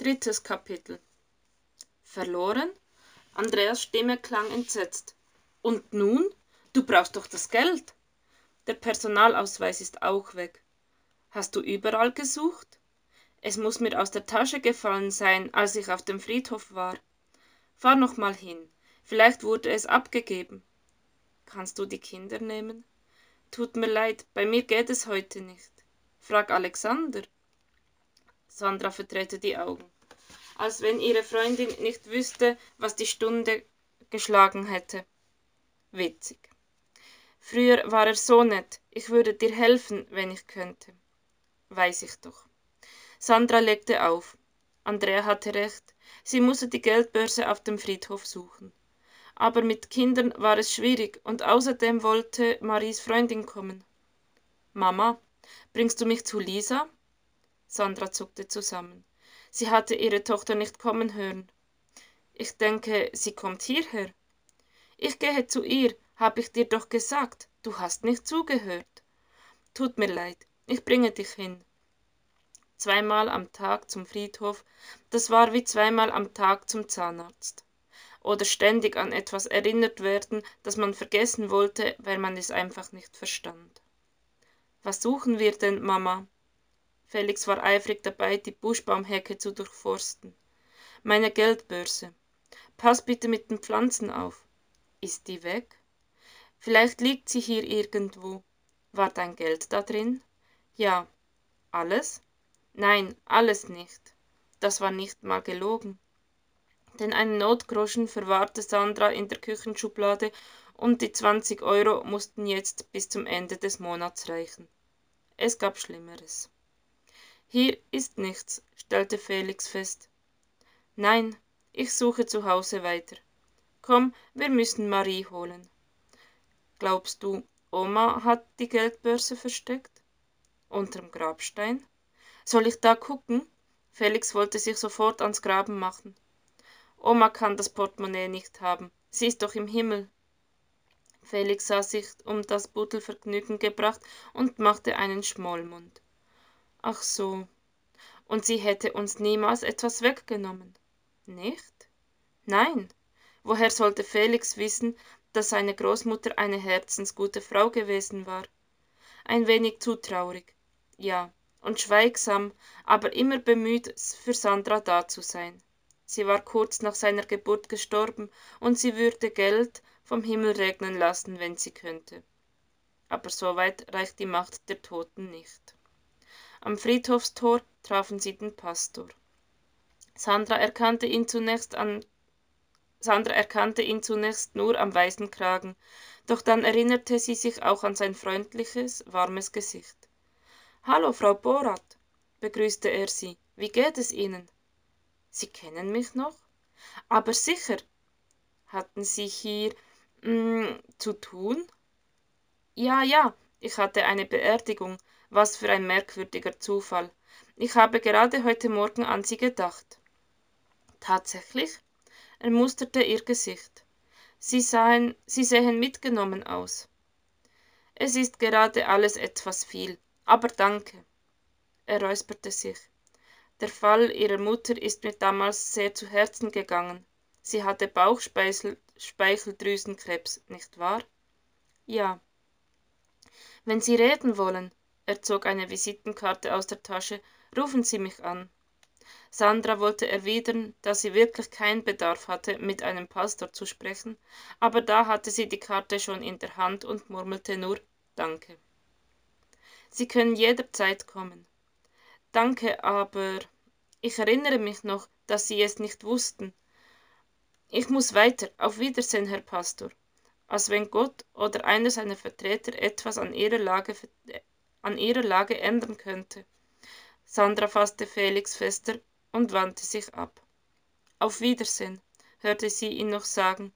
Drittes Kapitel Verloren? Andreas Stimme klang entsetzt. Und nun? Du brauchst doch das Geld. Der Personalausweis ist auch weg. Hast du überall gesucht? Es muss mir aus der Tasche gefallen sein, als ich auf dem Friedhof war. Fahr noch mal hin. Vielleicht wurde es abgegeben. Kannst du die Kinder nehmen? Tut mir leid, bei mir geht es heute nicht. Frag Alexander. Sandra verdrehte die Augen, als wenn ihre Freundin nicht wüsste, was die Stunde geschlagen hätte. Witzig. Früher war er so nett, ich würde dir helfen, wenn ich könnte. Weiß ich doch. Sandra legte auf. Andrea hatte recht, sie musste die Geldbörse auf dem Friedhof suchen. Aber mit Kindern war es schwierig und außerdem wollte Maries Freundin kommen. Mama, bringst du mich zu Lisa? Sandra zuckte zusammen. Sie hatte ihre Tochter nicht kommen hören. Ich denke, sie kommt hierher. Ich gehe zu ihr, hab ich dir doch gesagt. Du hast nicht zugehört. Tut mir leid, ich bringe dich hin. Zweimal am Tag zum Friedhof, das war wie zweimal am Tag zum Zahnarzt. Oder ständig an etwas erinnert werden, das man vergessen wollte, weil man es einfach nicht verstand. Was suchen wir denn, Mama? Felix war eifrig dabei, die Buschbaumhecke zu durchforsten. Meine Geldbörse. Pass bitte mit den Pflanzen auf. Ist die weg? Vielleicht liegt sie hier irgendwo. War dein Geld da drin? Ja. Alles? Nein, alles nicht. Das war nicht mal gelogen. Denn einen Notgroschen verwahrte Sandra in der Küchenschublade und die 20 Euro mussten jetzt bis zum Ende des Monats reichen. Es gab Schlimmeres. Hier ist nichts, stellte Felix fest. Nein, ich suche zu Hause weiter. Komm, wir müssen Marie holen. Glaubst du, Oma hat die Geldbörse versteckt? Unterm Grabstein? Soll ich da gucken? Felix wollte sich sofort ans Graben machen. Oma kann das Portemonnaie nicht haben. Sie ist doch im Himmel. Felix sah sich um das Buddelvergnügen gebracht und machte einen Schmollmund. Ach so. Und sie hätte uns niemals etwas weggenommen. Nicht? Nein. Woher sollte Felix wissen, dass seine Großmutter eine herzensgute Frau gewesen war. Ein wenig zu traurig, ja, und schweigsam, aber immer bemüht, für Sandra da zu sein. Sie war kurz nach seiner Geburt gestorben, und sie würde Geld vom Himmel regnen lassen, wenn sie könnte. Aber so weit reicht die Macht der Toten nicht. Am Friedhofstor trafen sie den Pastor. Sandra erkannte ihn zunächst an Sandra erkannte ihn zunächst nur am weißen Kragen, doch dann erinnerte sie sich auch an sein freundliches, warmes Gesicht. Hallo, Frau Borat, begrüßte er sie. Wie geht es Ihnen? Sie kennen mich noch? Aber sicher. Hatten Sie hier mh, mm, zu tun? Ja, ja, ich hatte eine Beerdigung. Was für ein merkwürdiger Zufall. Ich habe gerade heute Morgen an Sie gedacht. Tatsächlich? Er musterte ihr Gesicht. Sie, sahen, sie sehen mitgenommen aus. Es ist gerade alles etwas viel, aber danke. Er räusperte sich. Der Fall ihrer Mutter ist mir damals sehr zu Herzen gegangen. Sie hatte Bauchspeicheldrüsenkrebs, nicht wahr? Ja. Wenn Sie reden wollen, er zog eine Visitenkarte aus der Tasche, rufen Sie mich an. Sandra wollte erwidern, dass sie wirklich keinen Bedarf hatte, mit einem Pastor zu sprechen, aber da hatte sie die Karte schon in der Hand und murmelte nur Danke. Sie können jederzeit kommen. Danke, aber ich erinnere mich noch, dass Sie es nicht wussten. Ich muss weiter. Auf Wiedersehen, Herr Pastor. Als wenn Gott oder einer seiner Vertreter etwas an ihrer Lage, an ihrer Lage ändern könnte. Sandra fasste Felix fester und wandte sich ab. Auf Wiedersehen, hörte sie ihn noch sagen.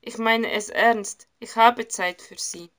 Ich meine es ernst, ich habe Zeit für Sie.